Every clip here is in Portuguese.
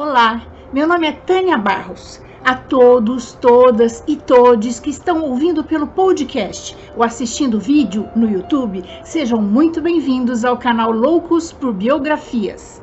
Olá, meu nome é Tânia Barros. A todos, todas e todes que estão ouvindo pelo podcast ou assistindo vídeo no YouTube, sejam muito bem-vindos ao canal Loucos por Biografias.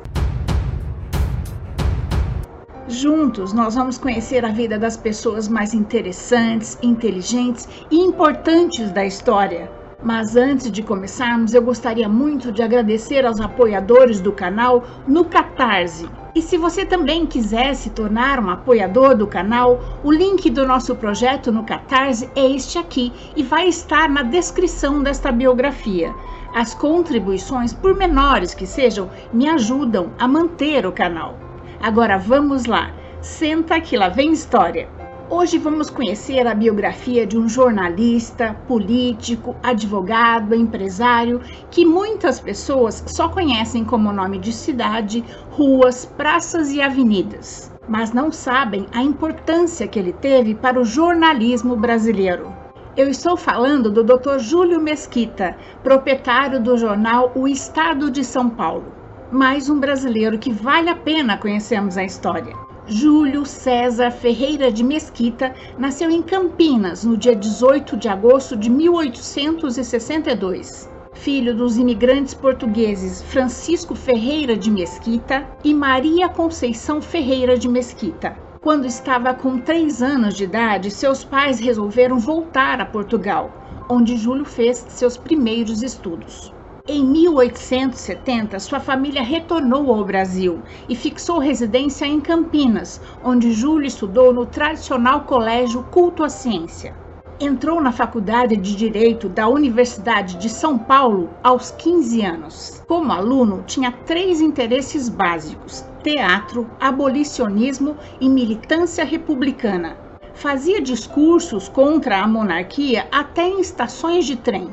Juntos, nós vamos conhecer a vida das pessoas mais interessantes, inteligentes e importantes da história. Mas antes de começarmos, eu gostaria muito de agradecer aos apoiadores do canal no Catarse. E se você também quiser se tornar um apoiador do canal, o link do nosso projeto no Catarse é este aqui e vai estar na descrição desta biografia. As contribuições, por menores que sejam, me ajudam a manter o canal. Agora vamos lá, senta que lá vem história. Hoje vamos conhecer a biografia de um jornalista, político, advogado, empresário que muitas pessoas só conhecem como nome de cidade, ruas, praças e avenidas, mas não sabem a importância que ele teve para o jornalismo brasileiro. Eu estou falando do Dr. Júlio Mesquita, proprietário do jornal O Estado de São Paulo. Mais um brasileiro que vale a pena conhecermos a história. Júlio César Ferreira de Mesquita nasceu em Campinas no dia 18 de agosto de 1862. Filho dos imigrantes portugueses Francisco Ferreira de Mesquita e Maria Conceição Ferreira de Mesquita. Quando estava com três anos de idade, seus pais resolveram voltar a Portugal, onde Júlio fez seus primeiros estudos. Em 1870, sua família retornou ao Brasil e fixou residência em Campinas, onde Júlio estudou no tradicional colégio Culto à Ciência. Entrou na Faculdade de Direito da Universidade de São Paulo aos 15 anos. Como aluno, tinha três interesses básicos: teatro, abolicionismo e militância republicana. Fazia discursos contra a monarquia até em estações de trem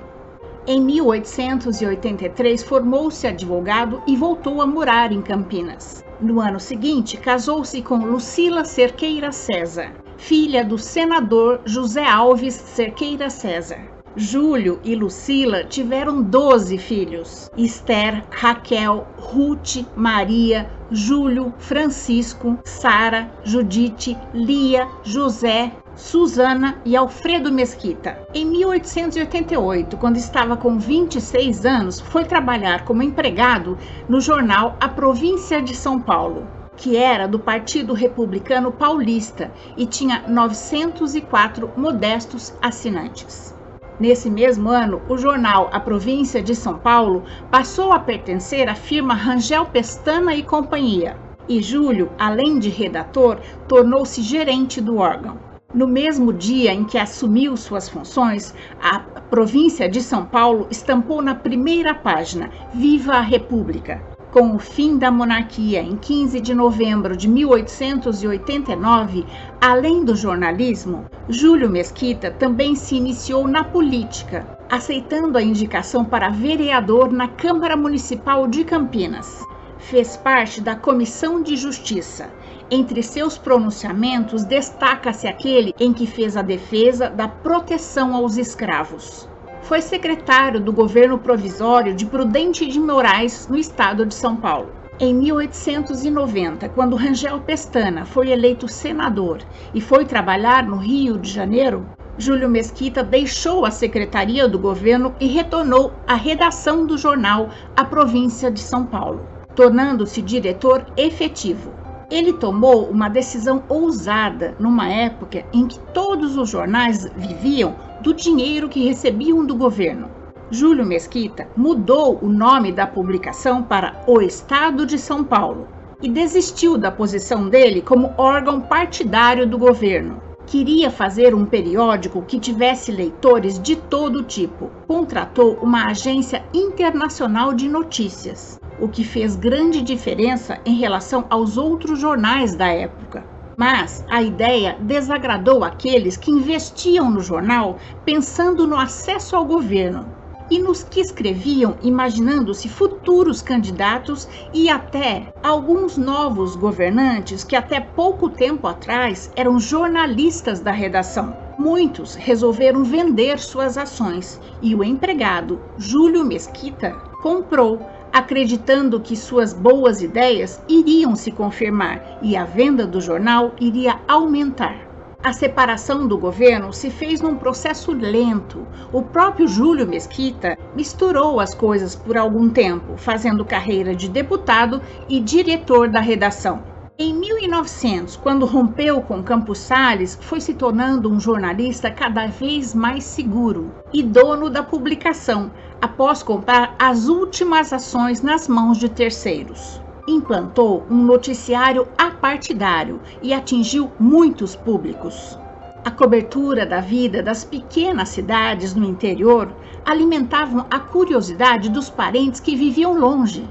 em 1883, formou-se advogado e voltou a morar em Campinas. No ano seguinte, casou-se com Lucila Cerqueira César, filha do senador José Alves Cerqueira César. Júlio e Lucila tiveram 12 filhos: Esther, Raquel, Ruth, Maria, Júlio, Francisco, Sara, Judite, Lia, José, Susana e Alfredo Mesquita. Em 1888, quando estava com 26 anos, foi trabalhar como empregado no jornal A Província de São Paulo, que era do Partido Republicano Paulista e tinha 904 modestos assinantes. Nesse mesmo ano, o jornal A Província de São Paulo passou a pertencer à firma Rangel Pestana e Companhia, e Júlio, além de redator, tornou-se gerente do órgão. No mesmo dia em que assumiu suas funções, a província de São Paulo estampou na primeira página Viva a República. Com o fim da monarquia em 15 de novembro de 1889, além do jornalismo, Júlio Mesquita também se iniciou na política, aceitando a indicação para vereador na Câmara Municipal de Campinas. Fez parte da Comissão de Justiça entre seus pronunciamentos, destaca-se aquele em que fez a defesa da proteção aos escravos. Foi secretário do governo provisório de Prudente de Moraes, no estado de São Paulo. Em 1890, quando Rangel Pestana foi eleito senador e foi trabalhar no Rio de Janeiro, Júlio Mesquita deixou a secretaria do governo e retornou à redação do jornal A Província de São Paulo, tornando-se diretor efetivo. Ele tomou uma decisão ousada numa época em que todos os jornais viviam do dinheiro que recebiam do governo. Júlio Mesquita mudou o nome da publicação para O Estado de São Paulo e desistiu da posição dele como órgão partidário do governo. Queria fazer um periódico que tivesse leitores de todo tipo. Contratou uma agência internacional de notícias o que fez grande diferença em relação aos outros jornais da época. Mas a ideia desagradou aqueles que investiam no jornal pensando no acesso ao governo e nos que escreviam imaginando-se futuros candidatos e até alguns novos governantes que até pouco tempo atrás eram jornalistas da redação. Muitos resolveram vender suas ações e o empregado Júlio Mesquita comprou acreditando que suas boas ideias iriam se confirmar e a venda do jornal iria aumentar. A separação do governo se fez num processo lento. O próprio Júlio Mesquita misturou as coisas por algum tempo, fazendo carreira de deputado e diretor da redação. Em 1900, quando rompeu com Campos Salles, foi se tornando um jornalista cada vez mais seguro e dono da publicação, após comprar as últimas ações nas mãos de terceiros implantou um noticiário apartidário e atingiu muitos públicos. A cobertura da vida das pequenas cidades no interior alimentavam a curiosidade dos parentes que viviam longe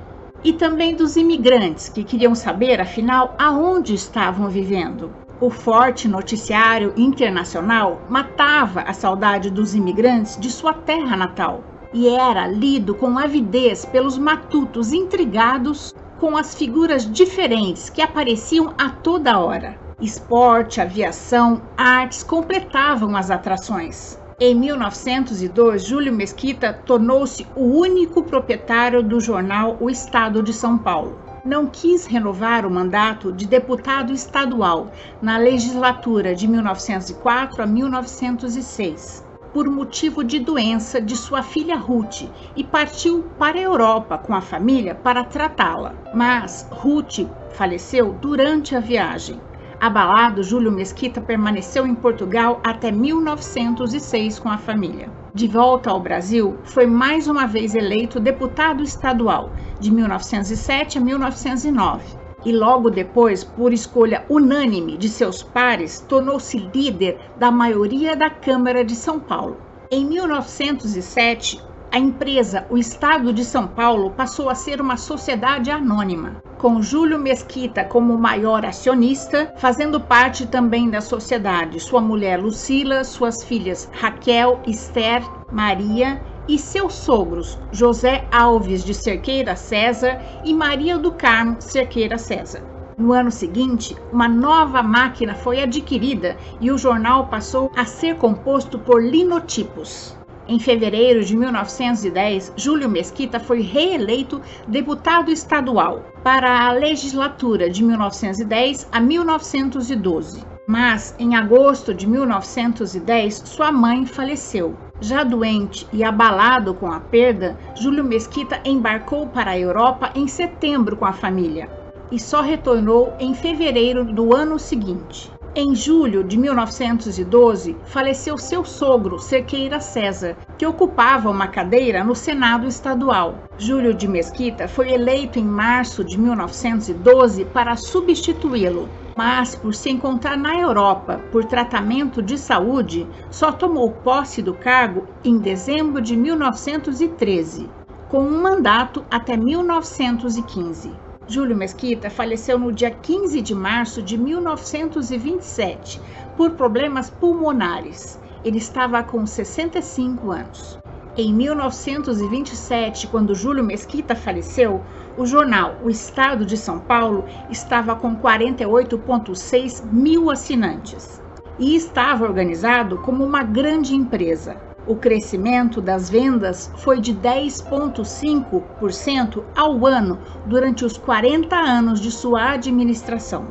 e também dos imigrantes que queriam saber, afinal, aonde estavam vivendo. O forte noticiário internacional matava a saudade dos imigrantes de sua terra natal e era lido com avidez pelos matutos intrigados com as figuras diferentes que apareciam a toda hora. Esporte, aviação, artes completavam as atrações. Em 1902, Júlio Mesquita tornou-se o único proprietário do jornal O Estado de São Paulo. Não quis renovar o mandato de deputado estadual na legislatura de 1904 a 1906 por motivo de doença de sua filha Ruth e partiu para a Europa com a família para tratá-la. Mas Ruth faleceu durante a viagem. Abalado, Júlio Mesquita permaneceu em Portugal até 1906 com a família. De volta ao Brasil, foi mais uma vez eleito deputado estadual, de 1907 a 1909 e logo depois, por escolha unânime de seus pares, tornou-se líder da maioria da Câmara de São Paulo. Em 1907, a empresa O Estado de São Paulo passou a ser uma sociedade anônima, com Júlio Mesquita como maior acionista, fazendo parte também da sociedade sua mulher Lucila, suas filhas Raquel, Esther, Maria e seus sogros José Alves de Cerqueira César e Maria do Carmo Cerqueira César. No ano seguinte, uma nova máquina foi adquirida e o jornal passou a ser composto por linotipos. Em fevereiro de 1910, Júlio Mesquita foi reeleito deputado estadual para a legislatura de 1910 a 1912. Mas, em agosto de 1910, sua mãe faleceu. Já doente e abalado com a perda, Júlio Mesquita embarcou para a Europa em setembro com a família e só retornou em fevereiro do ano seguinte. Em julho de 1912, faleceu seu sogro, Cerqueira César, que ocupava uma cadeira no Senado Estadual. Júlio de Mesquita foi eleito em março de 1912 para substituí-lo, mas por se encontrar na Europa por tratamento de saúde, só tomou posse do cargo em dezembro de 1913, com um mandato até 1915. Júlio Mesquita faleceu no dia 15 de março de 1927 por problemas pulmonares. Ele estava com 65 anos. Em 1927, quando Júlio Mesquita faleceu, o jornal O Estado de São Paulo estava com 48,6 mil assinantes e estava organizado como uma grande empresa. O crescimento das vendas foi de 10,5% ao ano durante os 40 anos de sua administração.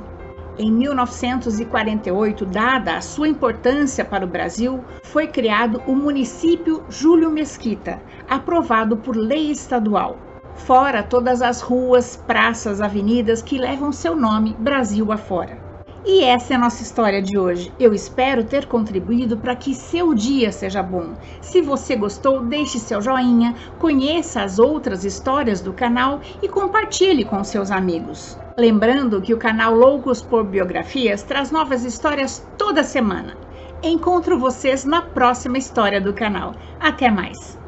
Em 1948, dada a sua importância para o Brasil, foi criado o município Júlio Mesquita, aprovado por lei estadual. Fora todas as ruas, praças, avenidas que levam seu nome Brasil afora. E essa é a nossa história de hoje. Eu espero ter contribuído para que seu dia seja bom. Se você gostou, deixe seu joinha, conheça as outras histórias do canal e compartilhe com seus amigos. Lembrando que o canal Loucos por Biografias traz novas histórias toda semana. Encontro vocês na próxima história do canal. Até mais!